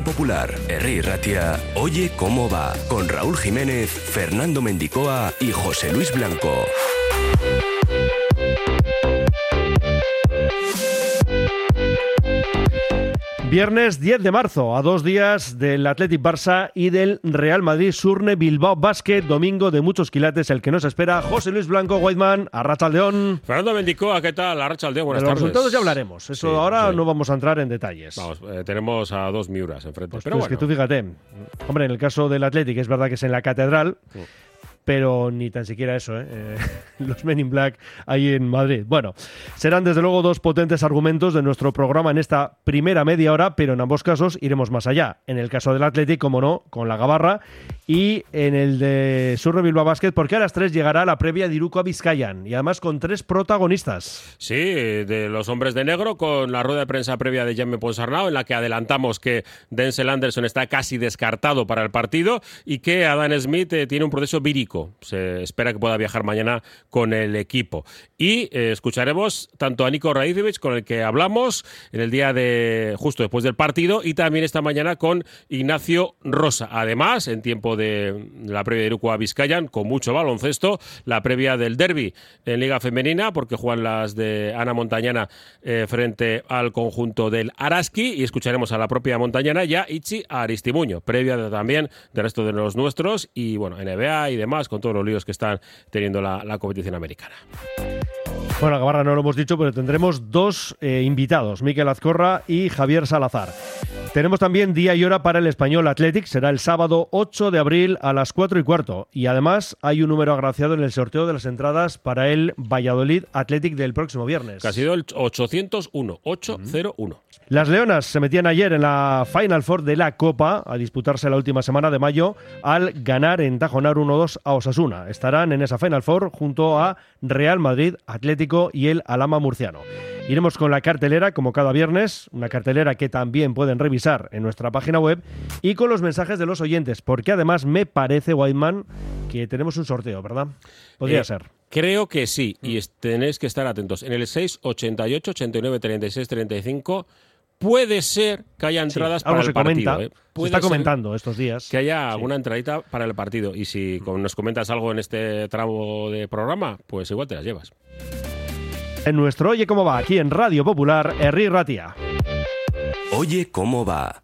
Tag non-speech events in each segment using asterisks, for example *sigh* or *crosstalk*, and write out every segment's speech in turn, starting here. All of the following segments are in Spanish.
Popular, Herri Ratia, Oye cómo va, con Raúl Jiménez, Fernando Mendicoa y José Luis Blanco. Viernes 10 de marzo, a dos días del Athletic Barça y del Real Madrid Surne Bilbao Basket, domingo de muchos quilates, el que nos espera José Luis Blanco, Whiteman, Arracha Aldeón. Fernando Mendicoa, ¿qué tal? Arracha Aldeón, buenas de los tardes. resultados ya hablaremos, eso Sí, ahora sí. no vamos a entrar en detalles. Vamos, eh, tenemos a dos Miuras enfrente. Pues pero es bueno, que tú fíjate, hombre, en el caso del Athletic es verdad que es en la catedral, Sí. Pero ni tan siquiera eso, ¿eh? Eh, *laughs* los Men in Black ahí en Madrid. Bueno, serán desde luego dos potentes argumentos de nuestro programa en esta primera media hora, pero en ambos casos iremos más allá. En el caso del Athletic, como no, con la Gabarra, y en el de Surre Bilbao Basket, porque a las 3 llegará la previa de Iruko a Vizcayan, y además con tres protagonistas. Sí, de los hombres de negro, con la rueda de prensa previa de Jaime Ponsarnau, en la que adelantamos que Denzel Anderson está casi descartado para el partido y que Adam Smith eh, tiene un proceso vírico. Se espera que pueda viajar mañana con el equipo. Y eh, escucharemos tanto a Nico Raicevic, con el que hablamos en el día de justo después del partido, y también esta mañana con Ignacio Rosa. Además, en tiempo de la previa de Iruko a Vizcayan, con mucho baloncesto, la previa del derby en Liga Femenina, porque juegan las de Ana Montañana eh, frente al conjunto del Araski, y escucharemos a la propia Montañana ya Ichi Aristimuño, previa de- también del resto de los nuestros, y bueno, NBA y demás, con todos los líos que están teniendo la, la competición americana. Bueno, Gabarra no lo hemos dicho, pero tendremos dos eh, invitados, Miquel Azcorra y Javier Salazar. Tenemos también día y hora para el Español Athletic, será el sábado 8 de abril a las 4 y cuarto. Y además hay un número agraciado en el sorteo de las entradas para el Valladolid Athletic del próximo viernes. Que ha sido el 801, 801. Las Leonas se metían ayer en la Final Four de la Copa a disputarse la última semana de mayo al ganar en Tajonar 1-2 a Osasuna. Estarán en esa Final Four junto a Real Madrid, Atlético y el Alama Murciano. Iremos con la cartelera como cada viernes, una cartelera que también pueden revisar en nuestra página web y con los mensajes de los oyentes, porque además me parece, Whiteman, que tenemos un sorteo, ¿verdad? Podría Eh, ser. Creo que sí, y tenéis que estar atentos. En el 688 89 36 35 puede ser que haya entradas Sí, para el partido. ¿eh? se Puede está ser comentando estos días. Que haya alguna entradita para el partido. Y si con- nos comentas algo en este tramo de programa, pues igual te las llevas. En nuestro Oye Cómo Va, aquí en Radio Popular, Herri Ratia. Oye cómo va.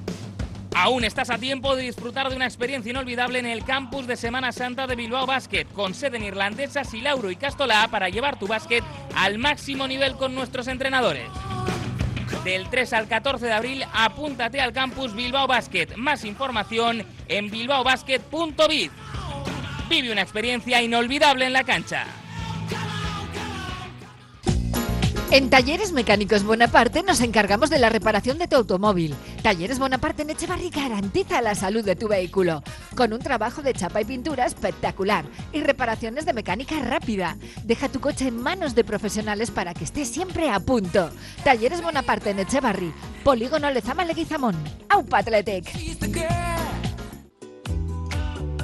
Aún estás a tiempo de disfrutar de una experiencia inolvidable en el campus de Semana Santa de Bilbao Basket, con sede en Irlandesa, Silauro y Castolá para llevar tu básquet al máximo nivel con nuestros entrenadores. Del 3 al 14 de abril, apúntate al campus Bilbao Basket. Más información en bilbaobasket.biz. Vive una experiencia inolvidable en la cancha. En Talleres Mecánicos Bonaparte nos encargamos de la reparación de tu automóvil. Talleres Bonaparte en Echevarri garantiza la salud de tu vehículo, con un trabajo de chapa y pintura espectacular y reparaciones de mecánica rápida. Deja tu coche en manos de profesionales para que esté siempre a punto. Talleres Bonaparte en Echevarri, Polígono Lezama Leguizamón. ¡Aupa Athletic!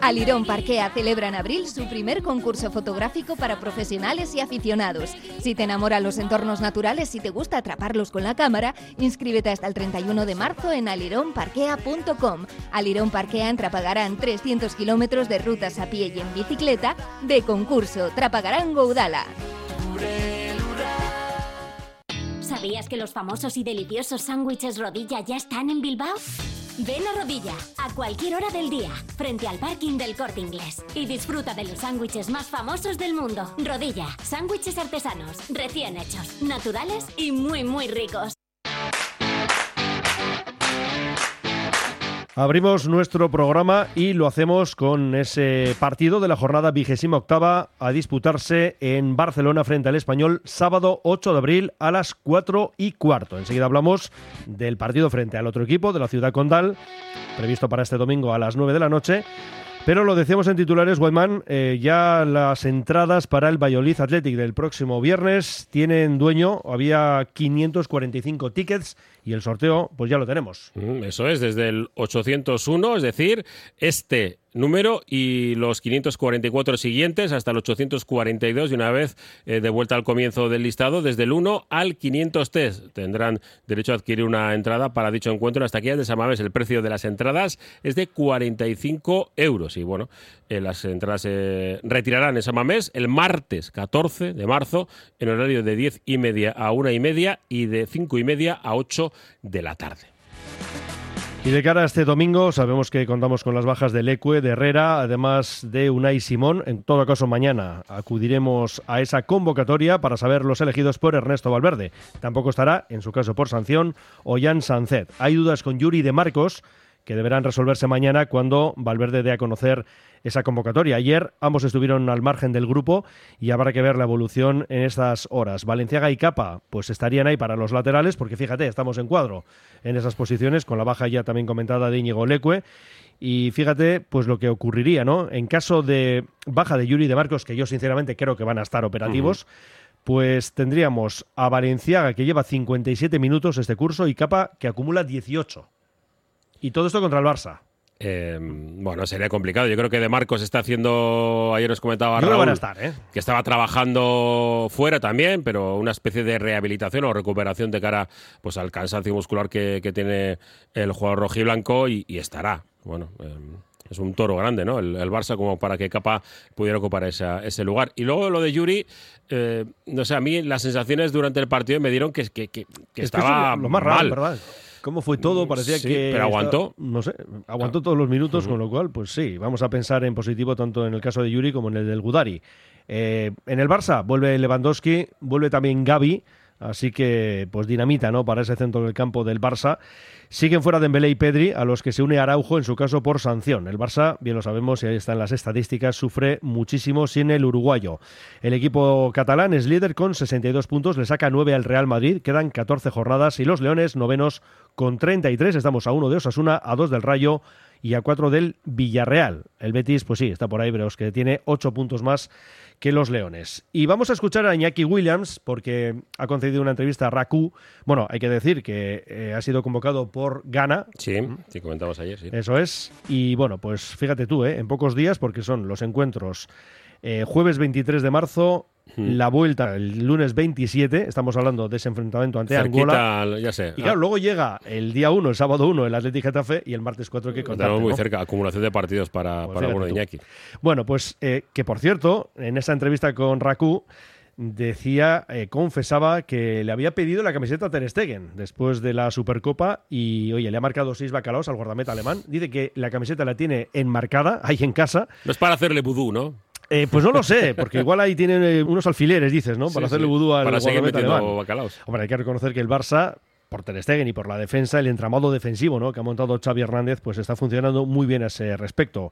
Alirón Parquea celebra en abril su primer concurso fotográfico para profesionales y aficionados. Si te enamoran los entornos naturales y te gusta atraparlos con la cámara, inscríbete hasta el 31 de marzo en alironparquea.com. Alirón Parquea en Trapagarán 300 kilómetros de rutas a pie y en bicicleta de concurso Trapagarán Goudala. ¿Sabías que los famosos y deliciosos sándwiches rodilla ya están en Bilbao? Ven a Rodilla, a cualquier hora del día, frente al parking del Corte Inglés. Y disfruta de los sándwiches más famosos del mundo. Rodilla, sándwiches artesanos, recién hechos, naturales y muy, muy ricos. Abrimos nuestro programa y lo hacemos con ese partido de la jornada vigésima octava a disputarse en Barcelona frente al Español sábado 8 de abril a las 4 y cuarto. Enseguida hablamos del partido frente al otro equipo de la ciudad condal, previsto para este domingo a las 9 de la noche. Pero lo decíamos en titulares, Whiteman, eh, ya las entradas para el Valladolid Athletic del próximo viernes tienen dueño, había 545 tickets y el sorteo pues ya lo tenemos. Mm, eso es, desde el 801, es decir, este número y los 544 siguientes hasta el 842 y una vez eh, de vuelta al comienzo del listado desde el 1 al 503 tendrán derecho a adquirir una entrada para dicho encuentro hasta aquí de Samaves el precio de las entradas es de 45 euros y bueno eh, las entradas se retirarán en Samamés el martes 14 de marzo en horario de 10 y media a 1 y media y de 5 y media a 8 de la tarde. Y de cara a este domingo, sabemos que contamos con las bajas de Lecue, de Herrera, además de Unai Simón. En todo caso, mañana acudiremos a esa convocatoria para saber los elegidos por Ernesto Valverde. Tampoco estará, en su caso por sanción, Ollán Sancet. Hay dudas con Yuri de Marcos, que deberán resolverse mañana cuando Valverde dé a conocer esa convocatoria. Ayer ambos estuvieron al margen del grupo y habrá que ver la evolución en estas horas. Valenciaga y Capa pues estarían ahí para los laterales porque fíjate, estamos en cuadro en esas posiciones con la baja ya también comentada de Íñigo Leque. Y fíjate, pues lo que ocurriría, ¿no? En caso de baja de Yuri de Marcos, que yo sinceramente creo que van a estar operativos, pues tendríamos a Valenciaga, que lleva 57 minutos este curso, y Capa, que acumula 18. Y todo esto contra el Barça. Em, bueno, sería complicado. Yo creo que De Marcos está haciendo, ayer nos comentaba Raúl, ¿eh? que estaba trabajando fuera también, pero una especie de rehabilitación o recuperación de cara pues al cansancio muscular que, tiene el jugador rojiblanco y, y estará. Bueno, em, es un toro grande, ¿no? El, Barça como para que Capa pudiera ocupar ese lugar. Y luego lo de Yuri, eh, no sé, a mí las sensaciones durante el partido me dieron que, que, que, estaba lo más raro, ¿verdad? Cómo fue todo, parecía que... Pero aguantó. no sé, aguantó todos los minutos, con lo cual, pues sí, vamos a pensar en positivo tanto en el caso de Yuri como en el del Gudari. Eh, en el Barça vuelve Lewandowski, vuelve también Gaby, así que pues dinamita, ¿no? Para ese centro del campo del Barça. Siguen fuera Dembélé y Pedri, a los que se une Araujo en su caso por sanción. El Barça, bien lo sabemos y ahí están las estadísticas, sufre muchísimo sin el uruguayo. El equipo catalán es líder con 62 puntos, le saca 9 al Real Madrid, quedan 14 jornadas y los Leones novenos con 33, estamos a 1 de Osasuna, a 2 del Rayo y a 4 del Villarreal. El Betis, pues sí, está por ahí, pero es que tiene 8 puntos más que los Leones. Y vamos a escuchar a Iñaki Williams porque ha concedido una entrevista a Raku. Bueno, hay que decir que eh, ha sido convocado por Ghana. Sí, sí, comentabas ayer, sí. Eso es. Y bueno, pues fíjate tú, ¿eh? en pocos días, porque son los encuentros eh, jueves 23 de marzo, la vuelta el lunes 27, estamos hablando de ese enfrentamiento ante Angola. Ya sé. Y claro, luego llega el día 1, el sábado 1, el Atlético Getafe y el martes 4 que contamos muy cerca, acumulación de partidos para, pues para de Iñaki. Bueno, pues eh, que por cierto, en esa entrevista con Raku decía, eh, confesaba que le había pedido la camiseta a Ter Stegen después de la Supercopa y, oye, le ha marcado seis bacalaos al guardameta alemán. Dice que la camiseta la tiene enmarcada ahí en casa. No es para hacerle vudú, ¿no? Eh, pues no lo sé, porque igual ahí tienen eh, unos alfileres, dices, ¿no? Para hacerle vudú al Para seguir metiendo bacalaos. Hombre, hay que reconocer que el Barça por Ter Stegen y por la defensa, el entramado defensivo ¿no? que ha montado Xavi Hernández, pues está funcionando muy bien a ese respecto.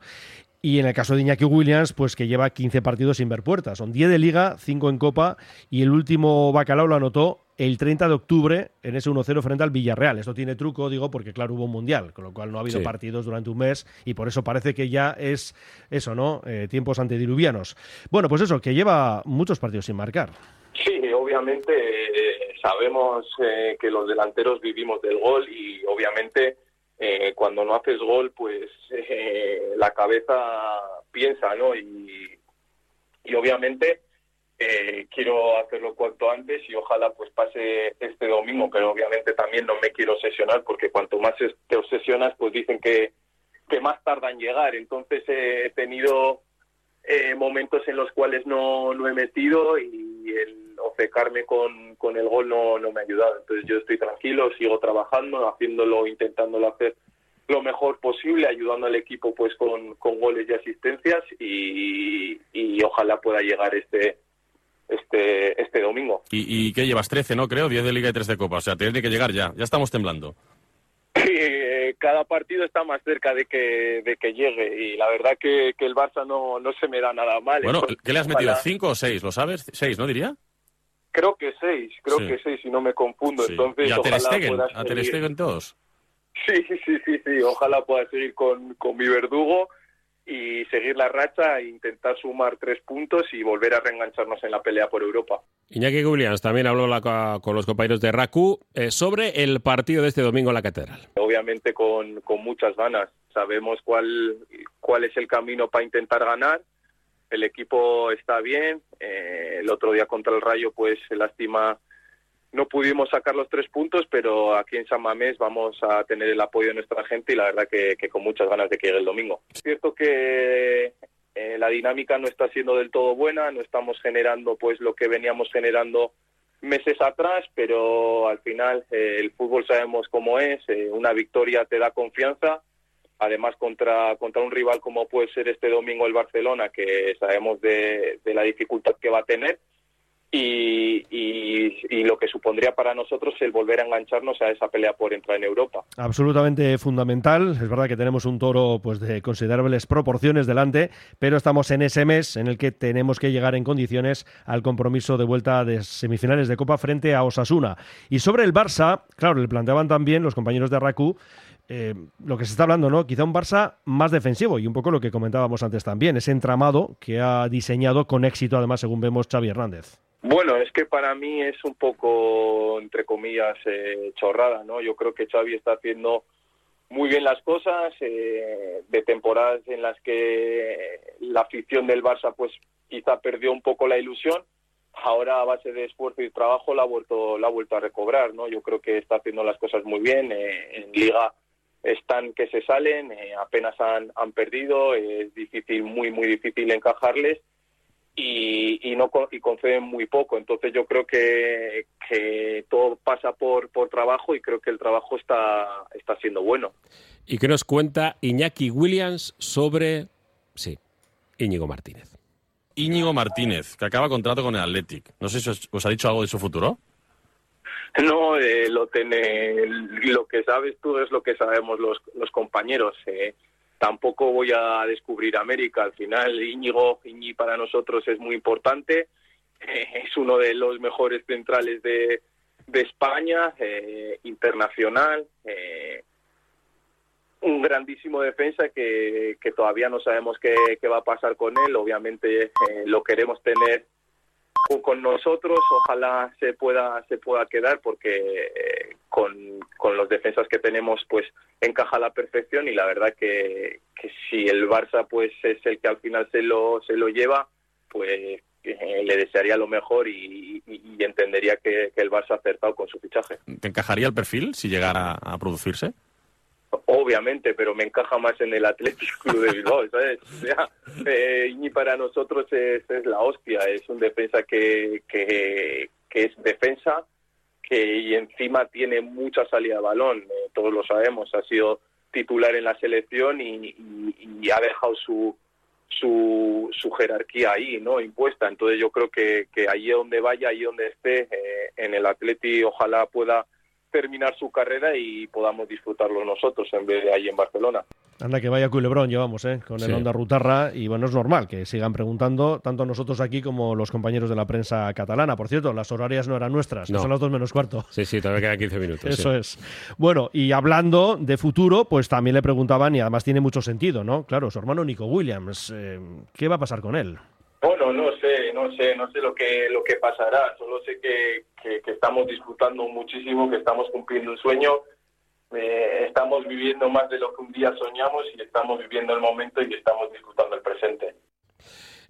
Y en el caso de Iñaki Williams, pues que lleva 15 partidos sin ver puertas. Son 10 de liga, 5 en copa y el último bacalao lo anotó el 30 de octubre en ese 1-0 frente al Villarreal. Esto tiene truco, digo, porque claro, hubo un mundial, con lo cual no ha habido partidos durante un mes y por eso parece que ya es eso, ¿no? Eh, tiempos antediluvianos. Bueno, pues eso, que lleva muchos partidos sin marcar. Sí, obviamente eh, sabemos eh, que los delanteros vivimos del gol y obviamente eh, cuando no haces gol, pues eh, la cabeza piensa, ¿no? Y, y obviamente eh, quiero hacerlo cuanto antes y ojalá pues pase este domingo, pero obviamente también no me quiero obsesionar porque cuanto más te obsesionas, pues dicen que, que más tarda en llegar. Entonces he tenido eh, momentos en los cuales no, no he metido y el ofecarme con, con el gol no, no me ha ayudado. Entonces yo estoy tranquilo, sigo trabajando, haciéndolo, intentándolo hacer lo mejor posible, ayudando al equipo pues con, con goles y asistencias y, y ojalá pueda llegar este este este domingo. ¿Y, ¿Y qué llevas? 13, ¿no? Creo, 10 de Liga y 3 de Copa. O sea, tiene que llegar ya. Ya estamos temblando. Eh, cada partido está más cerca de que, de que llegue y la verdad que, que el Barça no, no se me da nada mal. Bueno, Entonces, ¿qué le has metido? ¿Cinco o seis? ¿Lo sabes? Seis, ¿no diría? Creo que seis, creo Sí. que seis, si no me confundo. Sí. Entonces, ¿Y a Ter Stegen? ¿A Ter Stegen todos? Sí, sí, sí, sí. Ojalá pueda seguir con, con mi verdugo y seguir la racha e intentar sumar tres puntos y volver a reengancharnos en la pelea por Europa. Iñaki Williams también habló la- con los compañeros de RACU eh, sobre el partido de este domingo en la Catedral. Obviamente con, con muchas ganas. Sabemos cuál, cuál es el camino para intentar ganar. El equipo está bien. Eh, el otro día contra el Rayo, pues lástima, no pudimos sacar los tres puntos, pero aquí en San Mamés vamos a tener el apoyo de nuestra gente y la verdad que, con muchas ganas de que llegue el domingo. Es cierto que eh, la dinámica no está siendo del todo buena, no estamos generando pues lo que veníamos generando meses atrás, pero al final eh, el fútbol sabemos cómo es, eh, una victoria te da confianza, además contra, contra un rival como puede ser este domingo el Barcelona, que sabemos de, de la dificultad que va a tener, y, lo que supondría para nosotros el volver a engancharnos a esa pelea por entrar en Europa. Absolutamente fundamental. Es verdad que tenemos un toro pues de considerables proporciones delante, pero estamos en ese mes en el que tenemos que llegar en condiciones al compromiso de vuelta de semifinales de Copa frente a Osasuna. Y sobre el Barça, claro, le planteaban también los compañeros de Raku eh, lo que se está hablando, ¿no? Quizá un Barça más defensivo y un poco lo que comentábamos antes también, ese entramado que ha diseñado con éxito, además, según vemos, Xavi Hernández. Bueno, es que para mí es un poco, entre comillas, eh, chorrada, ¿no? Yo creo que Xavi está haciendo muy bien las cosas, eh, de temporadas en las que la afición del Barça, pues quizá perdió un poco la ilusión, ahora a base de esfuerzo y trabajo la ha vuelto, la ha vuelto a recobrar, ¿no? Yo creo que está haciendo las cosas muy bien, eh, en Liga están que se salen, apenas han, han perdido, es difícil, muy, muy difícil encajarles y, y no y conceden muy poco. Entonces yo creo que, que todo pasa por, por trabajo y creo que el trabajo está, está siendo bueno. ¿Y qué nos cuenta Iñaki Williams sobre, sí, Íñigo Martínez? Íñigo Martínez, que acaba contrato con el Athletic. No sé si os, os ha dicho algo de su futuro. No, eh, lo, tiene, lo que sabes tú es lo que sabemos los, los compañeros. eh. Tampoco voy a descubrir América. Al final, Íñigo, Iñi para nosotros es muy importante. Eh, es uno de los mejores centrales de, de España, eh, internacional. eh, un grandísimo defensa que, que todavía no sabemos qué, qué va a pasar con él. Obviamente lo queremos tener con- nosotros ojalá se pueda se pueda quedar porque eh, con, con los defensas que tenemos pues encaja a la perfección y la verdad que, que si el Barça pues es el que al final se lo se lo lleva pues eh, le desearía lo mejor y entendería que, que el Barça ha acertado con su fichaje ¿Te encajaría el perfil si llegara a producirse? Obviamente, pero me encaja más en el Athletic Club de Bilbao, ¿sabes? Eh, Iñi para nosotros es, es la hostia, es un defensa que, que, es defensa que y encima tiene mucha salida de balón, eh, todos lo sabemos, ha sido titular en la selección y, y- y ha dejado su, su, su jerarquía ahí, ¿no? Impuesta. Entonces yo creo que, que allí donde vaya, allí donde esté, eh, en el Atleti ojalá pueda terminar su carrera y podamos disfrutarlo nosotros en vez de ahí en Barcelona. Anda, que vaya culebrón llevamos, ¿eh? Con el Sí. Onda Rutarra. Y bueno, es normal que sigan preguntando, tanto nosotros aquí como los compañeros de la prensa catalana. Por cierto, las horarias no eran nuestras, No. son las dos menos cuarto. Sí, sí, todavía quedan 15 minutos. Eso sí. es. Bueno, y hablando de futuro, pues también le preguntaban, y además tiene mucho sentido, ¿no? Claro, su hermano Nico Williams, eh, ¿qué va a pasar con él? Bueno, no sé, no sé, no sé lo que lo que pasará. Solo sé que, que, estamos disfrutando muchísimo, que estamos cumpliendo un sueño eh, estamos viviendo más de lo que un día soñamos y estamos viviendo el momento y estamos disfrutando el presente.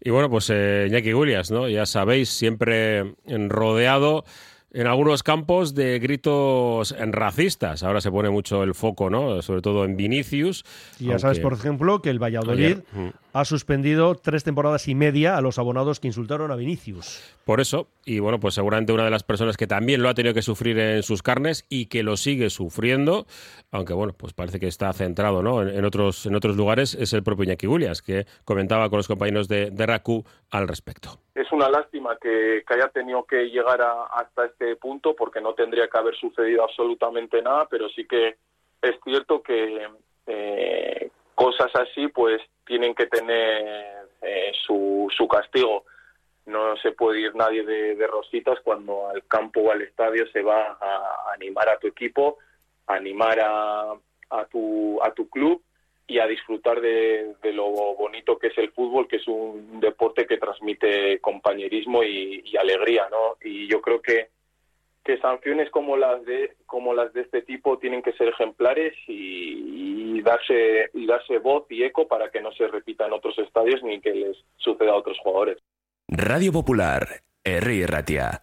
Y bueno, pues eh, Iñaki ¿no? Ya sabéis, siempre rodeado en algunos campos de gritos racistas. Ahora se pone mucho el foco, ¿no? Sobre todo en Vinicius. Y ya sabes, por ejemplo, que el Valladolid mm. ha suspendido tres temporadas y media a los abonados que insultaron a Vinicius. Por eso, y bueno, pues seguramente una de las personas que también lo ha tenido que sufrir en sus carnes y que lo sigue sufriendo, aunque bueno, pues parece que está centrado ¿no? en, otros, en otros lugares, es el propio Iñaki Williams, que comentaba con los compañeros de, de RACU al respecto. Es una lástima que, haya tenido que llegar hasta este punto porque no tendría que haber sucedido absolutamente nada, pero sí que es cierto que eh, cosas así pues tienen que tener eh, su, su castigo no se puede ir nadie de, rositas cuando al campo o al estadio se va a animar a tu equipo, a animar a, a, tu, a tu club y a disfrutar de, lo bonito que es el fútbol, que es un deporte que transmite compañerismo y, alegría, ¿no? Y yo creo que, que sanciones como las de como las de este tipo tienen que ser ejemplares y, darse y darse voz y eco para que no se repita en otros estadios ni que les suceda a otros jugadores. Radio Popular, R. Ratia.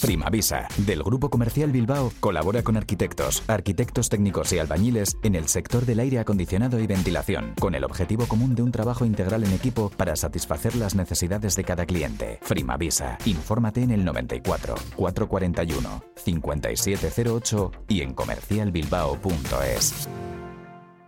Primavisa, del Grupo Comercial Bilbao, colabora con arquitectos, arquitectos técnicos y albañiles en el sector del aire acondicionado y ventilación, con el objetivo común de un trabajo integral en equipo para satisfacer las necesidades de cada cliente. Primavisa, infórmate en el 94 441 5708 y en comercialbilbao.es.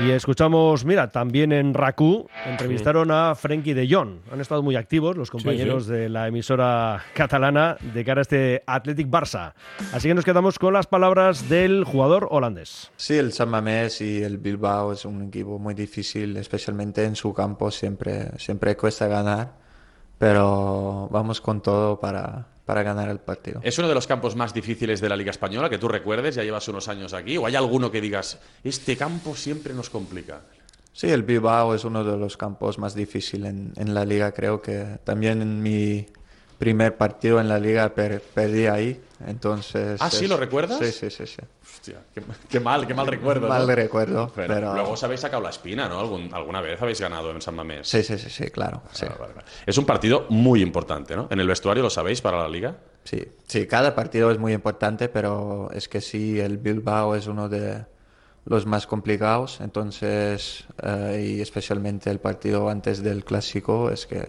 Y escuchamos, mira, también en RACU entrevistaron a Frenkie de Jong. Han estado muy activos los compañeros de la emisora catalana de cara a este Athletic Barça. Así que nos quedamos con las palabras del jugador holandés. Sí, el San Mamés y el Bilbao es un equipo muy difícil, especialmente en su campo. Siempre, siempre cuesta ganar, pero vamos con todo para, para ganar el partido. ¿Es uno de los campos más difíciles de la Liga Española que tú recuerdes? Ya llevas unos años aquí. ¿O hay alguno que digas, este campo siempre nos complica? Sí, el Bilbao es uno de los campos más difíciles en, en la liga. Creo que también en mi primer partido en la liga perdí ahí. Entonces. ¿Ah, sí? ¿Lo recuerdas? Sí, sí, sí. sí. Hostia, qué, mal, qué mal recuerdo. Mal recuerdo. Pero, Luego os habéis sacado la espina, ¿no? ¿Alguna vez habéis ganado en San Mamés? Sí, sí, sí, sí claro. Sí. Es un partido muy importante, ¿no? ¿En el vestuario lo sabéis para la liga? Sí, sí, cada partido es muy importante, pero es que sí, el Bilbao es uno de los más complicados, entonces, eh, y especialmente el partido antes del clásico, es que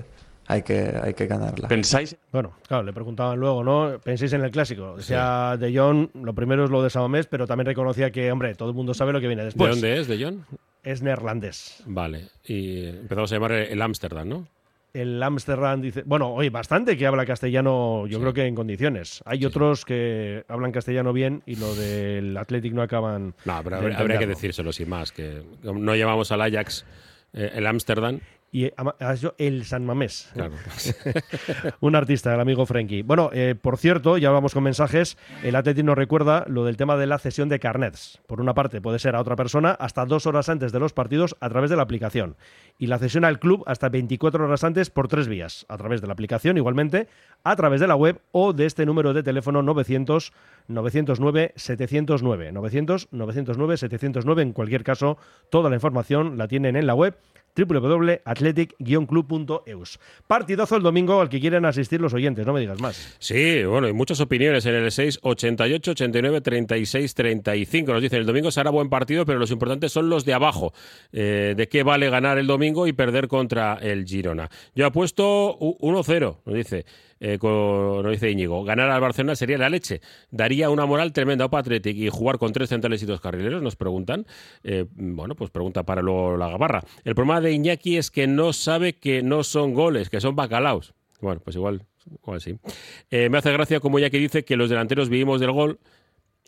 hay que, hay que ganarla. ¿Pensáis? Bueno, claro, le preguntaban luego, ¿no? ¿Pensáis en el clásico? O sea, De Jong, lo primero es lo de Samamés, pero también reconocía que, hombre, todo el mundo sabe lo que viene después. ¿De dónde es De Jong? Es neerlandés. Vale, y empezamos a llamar el Ámsterdam, ¿no? el Amsterdam dice, bueno, oye, bastante que habla castellano, yo creo que en condiciones. Hay otros que hablan castellano bien y lo del Athletic no acaban. No, pero habría, que decírselo sin más, que no llevamos al Ajax eh, el Amsterdam y el San Mamés. *laughs* un artista, el amigo Frenkie. Bueno, eh, por cierto, ya vamos con mensajes. El Atleti nos recuerda lo del tema de la cesión de carnets. Por una parte, puede ser a otra persona hasta dos horas antes de los partidos a través de la aplicación. Y la cesión al club hasta 24 horas antes por tres vías. A través de la aplicación, igualmente, a través de la web o de este número de teléfono 900 909 709. 900 909 709. En cualquier caso, toda la información la tienen en la web www.athletic-club.eus. Partidazo el domingo al que quieren asistir los oyentes, no me digas más. Sí, bueno, hay muchas opiniones en el 6, 88, 89, 36, 35. Nos dicen, el domingo será buen partido, pero los importantes son los de abajo. Eh, ¿De qué vale ganar el domingo y perder contra el Girona? Yo apuesto 1-0, nos dice eh, dice Íñigo, ganar al Barcelona sería la leche. Daría una moral tremenda a Patrick y jugar con tres centrales y dos carrileros, nos preguntan. Eh, bueno, pues pregunta para luego la gabarra. El problema de Iñaki es que no sabe que no son goles, que son bacalaos. Bueno, pues igual, igual sí. Eh, me hace gracia como Iñaki dice que los delanteros vivimos del gol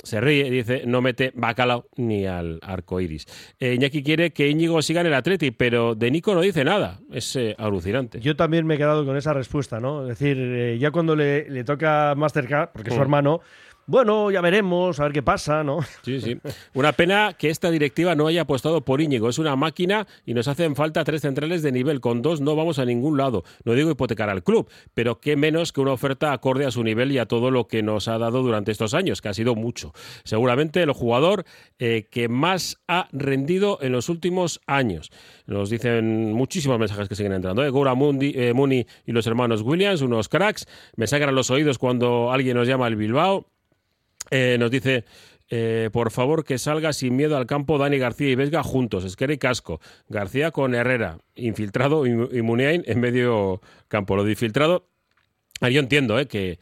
se ríe y dice no mete bacalao ni al arco iris. Eh, Iñaki quiere que Íñigo siga en el Atleti, pero de Nico no dice nada. Es eh, alucinante. Yo también me he quedado con esa respuesta, ¿no? Es decir, eh, ya cuando le, le toca Mastercard, porque es su mm. hermano, bueno, ya veremos, a ver qué pasa, ¿no? Sí, sí. Una pena que esta directiva no haya apostado por Íñigo. Es una máquina y nos hacen falta tres centrales de nivel. Con dos no vamos a ningún lado. No digo hipotecar al club, pero qué menos que una oferta acorde a su nivel y a todo lo que nos ha dado durante estos años, que ha sido mucho. Seguramente el jugador eh, que más ha rendido en los últimos años. Nos dicen muchísimos mensajes que siguen entrando. ¿eh? Mundi, eh, Muni y los hermanos Williams, unos cracks. Me sacan los oídos cuando alguien nos llama el Bilbao. Eh, nos dice, eh, por favor, que salga sin miedo al campo Dani García y Vesga juntos, Esquera y Casco. García con Herrera, infiltrado y, Muniain en medio campo. Lo de infiltrado, ah, yo entiendo eh, que...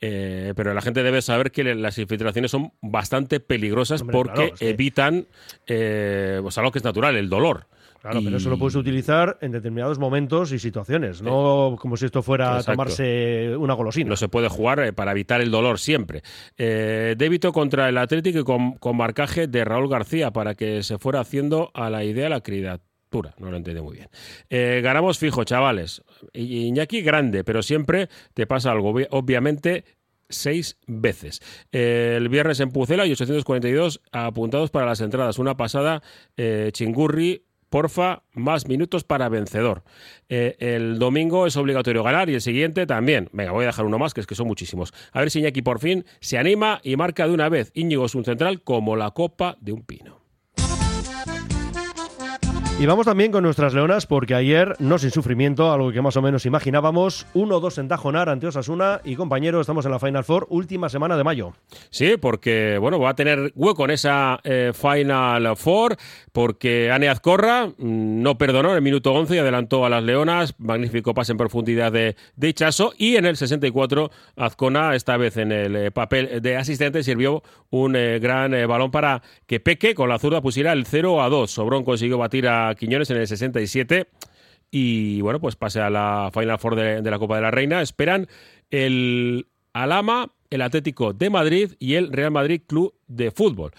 pero la gente debe saber que las infiltraciones son bastante peligrosas porque evitan pues algo que es natural, el dolor. Claro, pero eso lo puedes utilizar en determinados momentos y situaciones, no como si esto fuera tomarse una golosina. No se puede jugar eh, para evitar el dolor siempre. Eh, débito contra el Atlético con, con, marcaje de Raúl García para que se fuera haciendo a la idea la criatura. No lo entiende muy bien. Eh, ganamos fijo, chavales. Iñaki grande, pero siempre te pasa algo. Obviamente seis veces. el viernes en Pucela y 842 apuntados para las entradas. Una pasada, Chingurri porfa, más minutos para vencedor. Eh, el domingo es obligatorio ganar y el siguiente también. Venga, voy a dejar uno más, que es que son muchísimos. A ver si Iñaki por fin se anima y marca de una vez. Íñigo es un central como la copa de un pino. Y vamos también con nuestras leonas porque ayer, no sin sufrimiento, algo que más o menos imaginábamos, 1-2 en Tajonar ante Osasuna y compañero, estamos en la Final Four, última semana de mayo. Sí, porque bueno, va a tener hueco en esa eh, Final Four porque Ane Azcorra mm, no perdonó en el minuto 11 y adelantó a las leonas, magnífico pase en profundidad de, de y en el 64 Azcona, esta vez en el eh, papel de asistente, sirvió un eh, gran balón para que Peque con la zurda pusiera el 0 a 2. Sobrón consiguió batir a Quiñones en el 67 y bueno, pues pase a la Final Four de, la Copa de la Reina. Esperan el Alama, el Atlético de Madrid y el Real Madrid Club de Fútbol.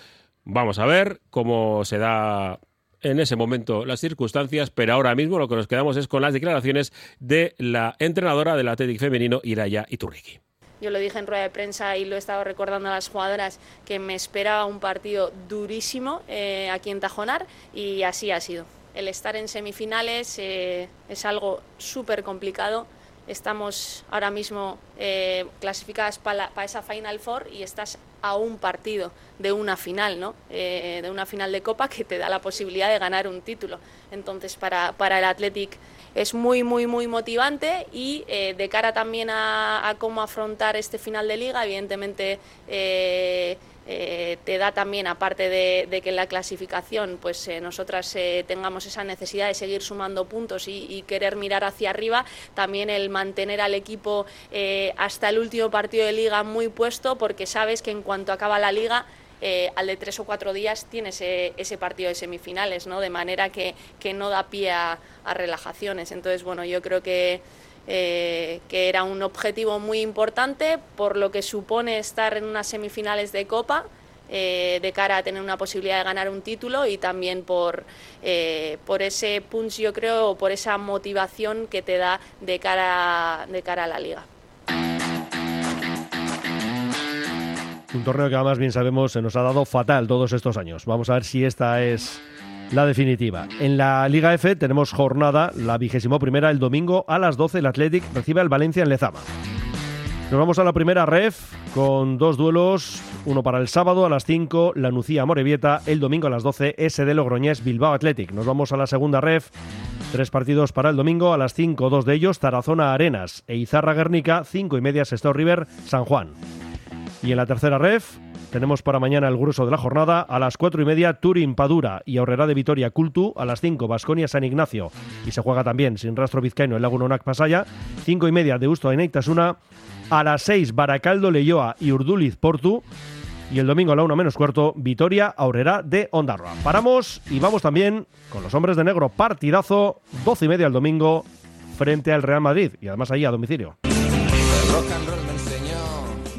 Vamos a ver cómo se da en ese momento las circunstancias, pero ahora mismo lo que nos quedamos es con las declaraciones de la entrenadora del Atlético femenino, Iraya Iturriki. Yo lo dije en rueda de prensa y lo he estado recordando a las jugadoras que me esperaba un partido durísimo eh, aquí en Tajonar y así ha sido el estar en semifinales eh, es algo súper complicado. Estamos ahora mismo eh, clasificadas para esa Final Four y estás a un partido de una final, ¿no? Eh, de una final de Copa que te da la posibilidad de ganar un título. Entonces, para, para el Athletic es muy, muy, muy motivante y de cara también a, cómo afrontar este final de liga, evidentemente te da también, aparte de, que en la clasificación pues eh, nosotras eh, tengamos esa necesidad de seguir sumando puntos y, querer mirar hacia arriba, también el mantener al equipo hasta el último partido de liga muy puesto, porque sabes que en cuanto acaba la liga eh, al de tres o cuatro días tienes ese, partido de semifinales, ¿no? De manera que, no da pie a, relajaciones. Entonces, bueno, yo creo que, eh, que era un objetivo muy importante por lo que supone estar en unas semifinales de Copa. Eh, de cara a tener una posibilidad de ganar un título y también por, por ese punch, yo creo, o por esa motivación que te da de cara, de cara a la liga. Un torneo que además bien sabemos se nos ha dado fatal todos estos años. Vamos a ver si esta es la definitiva. En la Liga F tenemos jornada, la vigésimo primera, el domingo a las 12 el Athletic recibe al Valencia en Lezama. Nos vamos a la primera ref con dos duelos, uno para el sábado a las 5, la Nucía Morevieta, el domingo a las 12, SD Logroñés Bilbao Athletic. Nos vamos a la segunda ref, tres partidos para el domingo a las 5, dos de ellos Tarazona Arenas e Izarra Guernica, 5 y media Sestao River San Juan. Y en la tercera ref tenemos para mañana el grueso de la jornada. A las cuatro y media Turín Padura y Aurrera de Vitoria Cultu. A las 5 Basconia San Ignacio. Y se juega también sin rastro vizcaíno el Laguna Unac Pasaya. Cinco y media de Usto Tasuna a las 6 Baracaldo Leyoa y Urduliz Portu. Y el domingo a la 1 menos cuarto Vitoria Aurrera de Ondarroa. Paramos y vamos también con los hombres de negro. Partidazo 12 y media el domingo frente al Real Madrid. Y además ahí a domicilio.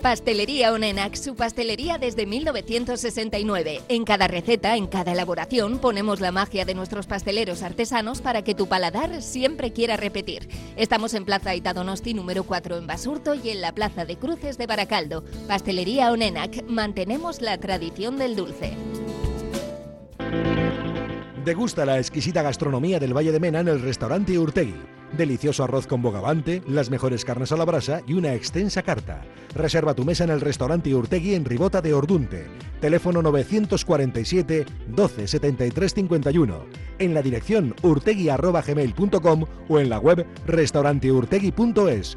Pastelería Onenac, su pastelería desde 1969. En cada receta, en cada elaboración, ponemos la magia de nuestros pasteleros artesanos para que tu paladar siempre quiera repetir. Estamos en Plaza Itadonosti número 4 en Basurto y en la Plaza de Cruces de Baracaldo. Pastelería Onenac, mantenemos la tradición del dulce. Degusta la exquisita gastronomía del Valle de Mena en el restaurante Urtegui delicioso arroz con bogavante, las mejores carnes a la brasa y una extensa carta. Reserva tu mesa en el restaurante Urtegui en Ribota de Ordunte. Teléfono 947 12 73 51. En la dirección urtegui.gmail.com o en la web restauranteurtegui.es.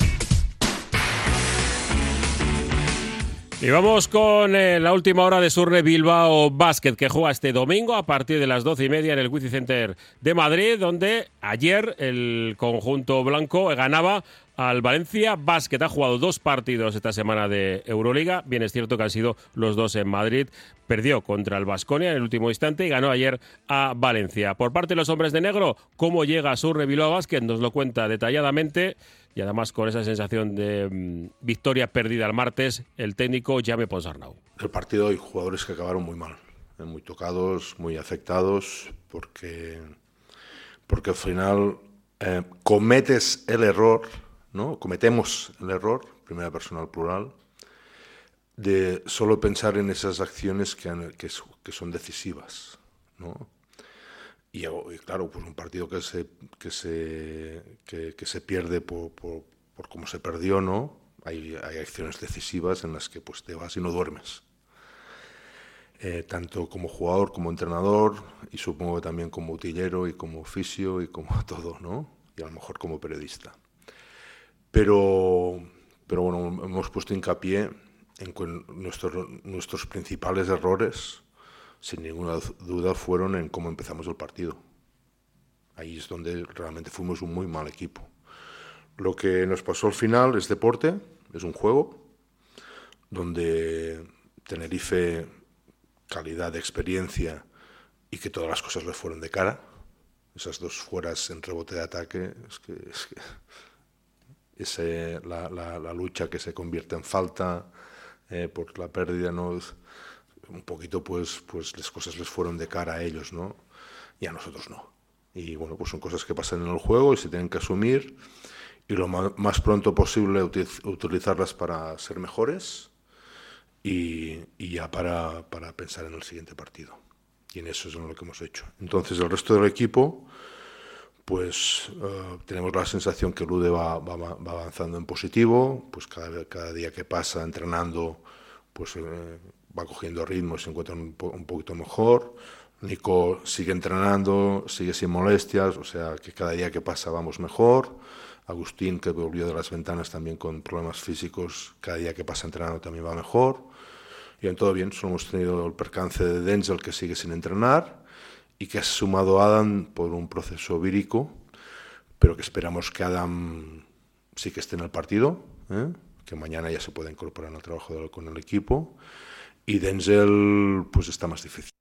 Y vamos con eh, la última hora de Surre Bilbao Basket, que juega este domingo a partir de las doce y media en el Wizzing Center de Madrid, donde ayer el conjunto blanco ganaba al Valencia Basket. Ha jugado dos partidos esta semana de Euroliga. Bien es cierto que han sido los dos en Madrid. Perdió contra el Basconia en el último instante y ganó ayer a Valencia. Por parte de los hombres de negro, ¿cómo llega Surre Bilbao Basket? Nos lo cuenta detalladamente y además con esa sensación de mm, victoria perdida el martes, el técnico Jame Ponsarnau. El partido hay jugadores que acabaron muy mal, eh, muy tocados, muy afectados, porque, porque al final eh, cometes el error, ¿no? cometemos el error, primera persona plural, de solo pensar en esas acciones que, que, que son decisivas. ¿no? Y, claro, pues un partido que se, que se, que, se pierde por, por, cómo se perdió, ¿no? Hay, hay, acciones decisivas en las que pues te vas y no duermes. Eh, tanto como jugador, como entrenador, y supongo que también como utillero y como oficio y como *laughs* todo, ¿no? Y a lo mejor como periodista. Pero, pero bueno, hemos puesto hincapié en que nuestros, nuestros principales errores sin ninguna duda, fueron en cómo empezamos el partido. Ahí es donde realmente fuimos un muy mal equipo. Lo que nos pasó al final es deporte, es un juego, donde Tenerife, calidad de experiencia y que todas las cosas le fueron de cara. Esas dos fueras en rebote de ataque, es que, ese, la, lucha que se convierte en falta eh, por la pérdida, ¿no? Un poquito pues, pues las cosas les fueron de cara a ellos, ¿no? Y a nosotros no. Y bueno, pues son cosas que pasan en el juego y se tienen que asumir y lo más pronto posible utilizarlas para ser mejores y, ya para, para, pensar en el siguiente partido. Y en eso es lo que hemos hecho. Entonces el resto del equipo, pues eh, tenemos la sensación que Lude va, va, va, avanzando en positivo, pues cada, cada día que pasa entrenando, pues eh, va cogiendo ritmo y se encuentra un, un poquito mejor. Nico sigue entrenando, sigue sin molestias, o sea que cada día que pasa vamos mejor. Agustín, que volvió de las ventanas también con problemas físicos, cada día que pasa entrenando también va mejor. Y en todo bien, solo hemos tenido el percance de Denzel, que sigue sin entrenar, y que ha sumado a Adam por un proceso vírico, pero que esperamos que Adam sí que esté en el partido, ¿eh? que mañana ya se pueda incorporar al trabajo con el equipo. Y Denzel, pues está más difícil.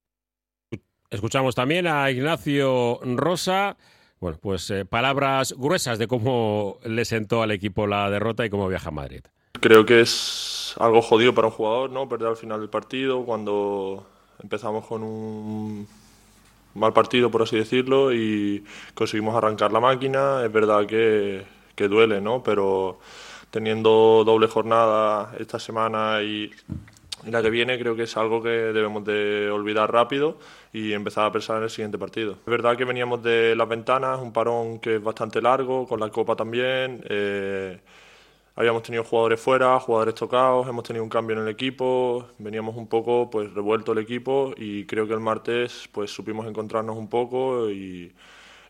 Escuchamos también a Ignacio Rosa. Bueno, pues eh, palabras gruesas de cómo le sentó al equipo la derrota y cómo viaja a Madrid. Creo que es algo jodido para un jugador, ¿no? Perder al final del partido cuando empezamos con un mal partido, por así decirlo, y conseguimos arrancar la máquina. Es verdad que, que duele, ¿no? Pero teniendo doble jornada esta semana y y la que viene creo que es algo que debemos de olvidar rápido y empezar a pensar en el siguiente partido. Es verdad que veníamos de las ventanas, un parón que es bastante largo, con la Copa también. Eh, habíamos tenido jugadores fuera, jugadores tocados, hemos tenido un cambio en el equipo, veníamos un poco pues revuelto el equipo y creo que el martes pues supimos encontrarnos un poco y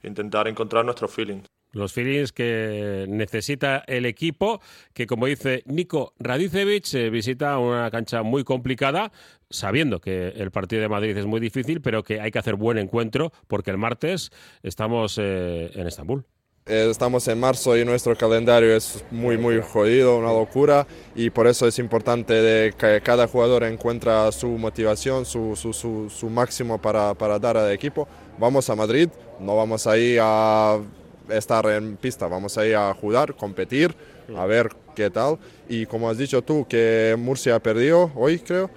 intentar encontrar nuestros feelings los feelings que necesita el equipo, que como dice Nico Radicevic, eh, visita una cancha muy complicada, sabiendo que el partido de Madrid es muy difícil, pero que hay que hacer buen encuentro, porque el martes estamos eh, en Estambul. Eh, estamos en marzo y nuestro calendario es muy, muy jodido, una locura, y por eso es importante de que cada jugador encuentre su motivación, su, su, su, su máximo para, para dar al equipo. Vamos a Madrid, no vamos ahí a estar en pista, vamos a ir a jugar, competir, a ver qué tal. Y como has dicho tú, que Murcia perdió hoy, creo,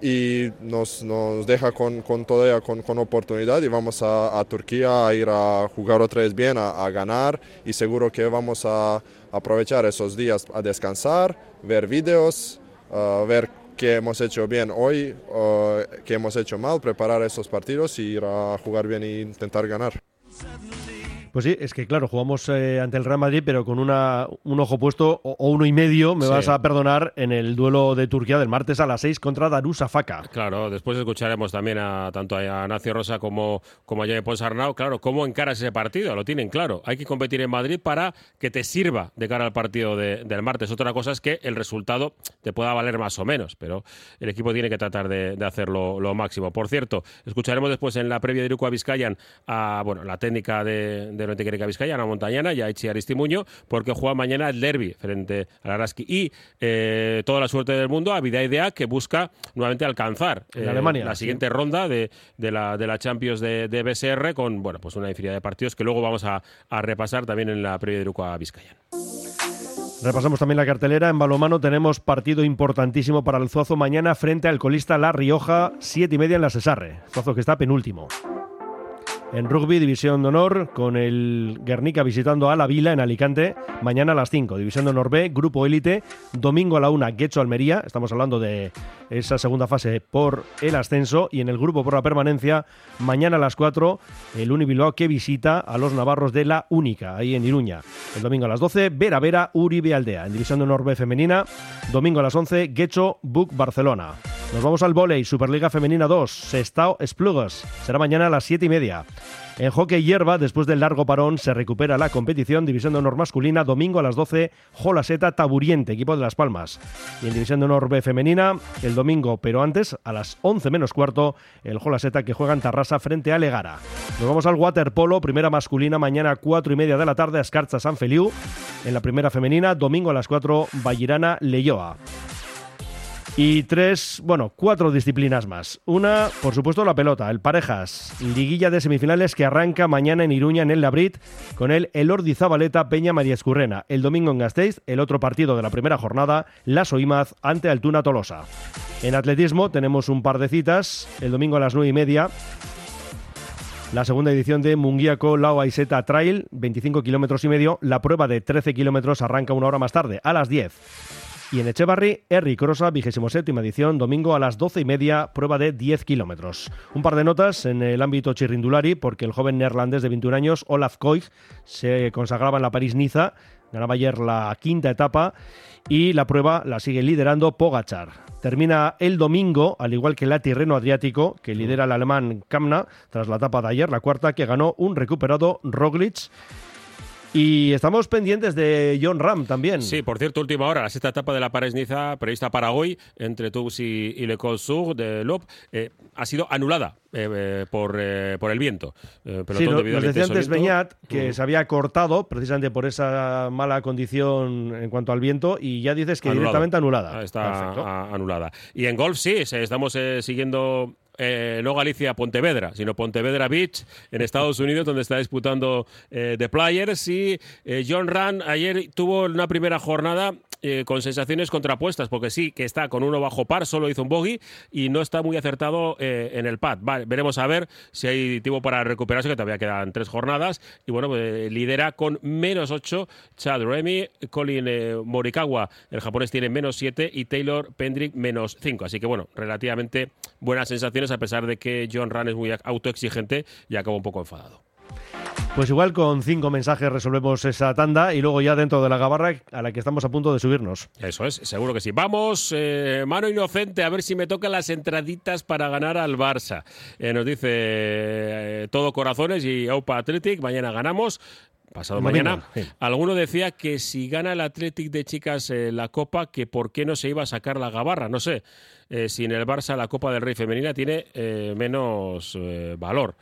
y nos, nos deja con, con todavía con, con, oportunidad y vamos a, a, Turquía a ir a jugar otra vez bien, a, ganar y seguro que vamos a aprovechar esos días a descansar, ver vídeos, ver qué hemos hecho bien hoy, qué hemos hecho mal, preparar esos partidos y ir a jugar bien e intentar ganar. Pues sí, es que claro, jugamos eh, ante el Real Madrid, pero con una, un ojo puesto o, uno y medio, me vas a perdonar, en el duelo de Turquía del martes a las seis contra Darussa Faka. Claro, después escucharemos también a tanto a Nacio Rosa como, como a Jaime Ponsarnau. Claro, ¿cómo encaras ese partido? Lo tienen claro. Hay que competir en Madrid para que te sirva de cara al partido del martes. Otra cosa es que el resultado te pueda valer más o menos, pero el equipo tiene que tratar de, hacerlo lo máximo. Por cierto, escucharemos después en la previa de Iruko a Vizcayan a bueno, la técnica de de Vizcaya, Vizcaya, Montañana y a Ichi Aristimuño, porque juega mañana el derby frente al Araski. Y eh, toda la suerte del mundo a Vida Idea, que busca nuevamente alcanzar eh, Alemania, la siguiente ronda de, de, la, de la Champions de, de, BSR con bueno, pues una infinidad de partidos que luego vamos a, a repasar también en la previa de Uruguay a Vizcaya. Repasamos también la cartelera. En balomano tenemos partido importantísimo para el Zuazo mañana frente al colista La Rioja, siete y media en la Cesarre. Zuazo que está penúltimo. En rugby, división de honor, con el Guernica visitando a la Vila en Alicante, mañana a las 5. División de honor B, grupo élite, domingo a la 1, Guecho Almería. Estamos hablando de esa segunda fase por el ascenso. Y en el grupo por la permanencia, mañana a las 4, el Unibilbao que visita a los navarros de la Única, ahí en Iruña. El domingo a las 12, Vera Vera, Uribe Aldea. En división de honor B femenina, domingo a las 11, Guecho, Buc Barcelona. Nos vamos al volei, Superliga Femenina 2, Sestao Esplugas. Será mañana a las 7 y media. En hockey hierba, después del largo parón, se recupera la competición. División de honor masculina, domingo a las 12, Jolaseta Taburiente, equipo de Las Palmas. Y en División de honor B femenina, el domingo, pero antes, a las 11 menos cuarto, el Jolaseta que juega en Tarrasa frente a Legara. Nos vamos al waterpolo, primera masculina, mañana 4 y media de la tarde, Escarcha San Feliu. En la primera femenina, domingo a las 4, Vallirana Leyoa. Y tres, bueno, cuatro disciplinas más. Una, por supuesto, la pelota, el parejas. Liguilla de semifinales que arranca mañana en Iruña, en el Labrit, con el Elordi Zabaleta Peña María Escurrena. El domingo en Gasteiz, el otro partido de la primera jornada, la Soimaz ante Altuna Tolosa. En atletismo tenemos un par de citas. El domingo a las nueve y media, la segunda edición de Munguiaco Lao Aiseta Trail, 25 kilómetros y medio. La prueba de 13 kilómetros arranca una hora más tarde, a las 10. Y en Echevarri, Erri Crosa, 27 edición, domingo a las 12 y media, prueba de 10 kilómetros. Un par de notas en el ámbito chirrindulari, porque el joven neerlandés de 21 años, Olaf Koig, se consagraba en la París-Niza, ganaba ayer la quinta etapa y la prueba la sigue liderando Pogachar. Termina el domingo, al igual que el Tirreno Adriático, que lidera el alemán Kamna, tras la etapa de ayer, la cuarta, que ganó un recuperado Roglic. Y estamos pendientes de John Ram también. Sí, por cierto, última hora, la sexta etapa de la París-Niza prevista para hoy entre Tours y, Le Col Sur de Lop eh, ha sido anulada eh, eh, por, por el viento. sí, lo, nos decía antes Beñat que se había cortado precisamente por esa mala condición en cuanto al viento y ya dices que directamente anulada. Ah, está anulada. Y en golf sí, estamos siguiendo eh, no Galicia Pontevedra, sino Pontevedra Beach en Estados Unidos, donde está disputando eh, The Players. Y eh, John Rand ayer tuvo una primera jornada eh, con sensaciones contrapuestas, porque sí, que está con uno bajo par, solo hizo un bogey y no está muy acertado eh, en el pad. Vale, veremos a ver si hay tiempo para recuperarse, que todavía quedan tres jornadas. Y bueno, pues, lidera con menos 8 Chad Remy, Colin eh, Morikawa, el japonés tiene menos 7 y Taylor Pendrick menos 5. Así que bueno, relativamente buenas sensaciones a pesar de que John Run es muy autoexigente y acaba un poco enfadado. Pues igual con cinco mensajes resolvemos esa tanda y luego ya dentro de la gabarra a la que estamos a punto de subirnos. Eso es, seguro que sí. Vamos, eh, mano inocente, a ver si me tocan las entraditas para ganar al Barça. Eh, nos dice eh, todo corazones y Opa Athletic, mañana ganamos pasado mañana. Alguno decía que si gana el Athletic de chicas la Copa, que por qué no se iba a sacar la gabarra. No sé si en el Barça la Copa del Rey femenina tiene menos valor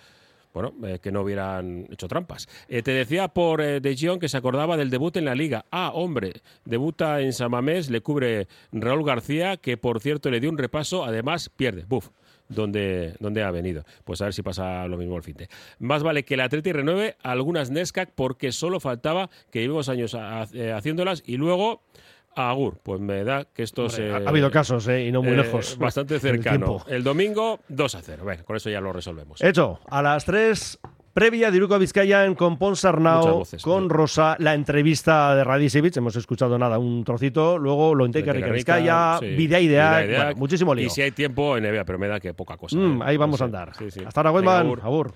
bueno, eh, que no hubieran hecho trampas. Eh, te decía por eh, De Jong que se acordaba del debut en la liga. Ah, hombre, debuta en Samamés, le cubre Raúl García, que por cierto le dio un repaso, además pierde. Buf. Donde, donde ha venido. Pues a ver si pasa lo mismo al fin de. Más vale que el Atleti renueve algunas Nescac porque solo faltaba que llevemos años haciéndolas y luego Agur, pues me da que esto se. Ha, habido casos, ¿eh? y no muy eh, lejos. *laughs* Bastante cercano. El, domingo, 2 a 0. Bueno, con eso ya lo resolvemos. Hecho, a las 3, previa de Iruko Vizcaya con Ponsarnau, con Rosa, la entrevista de Radisevich. Hemos escuchado nada, un trocito. Luego lo Rica Vizcaya, sí. Videa Ideal. muchísimo lío. Y si hay tiempo en NBA, pero me da que poca cosa. Mm, ¿eh? ahí vamos a andar. Hasta ahora, Wellman. Agur.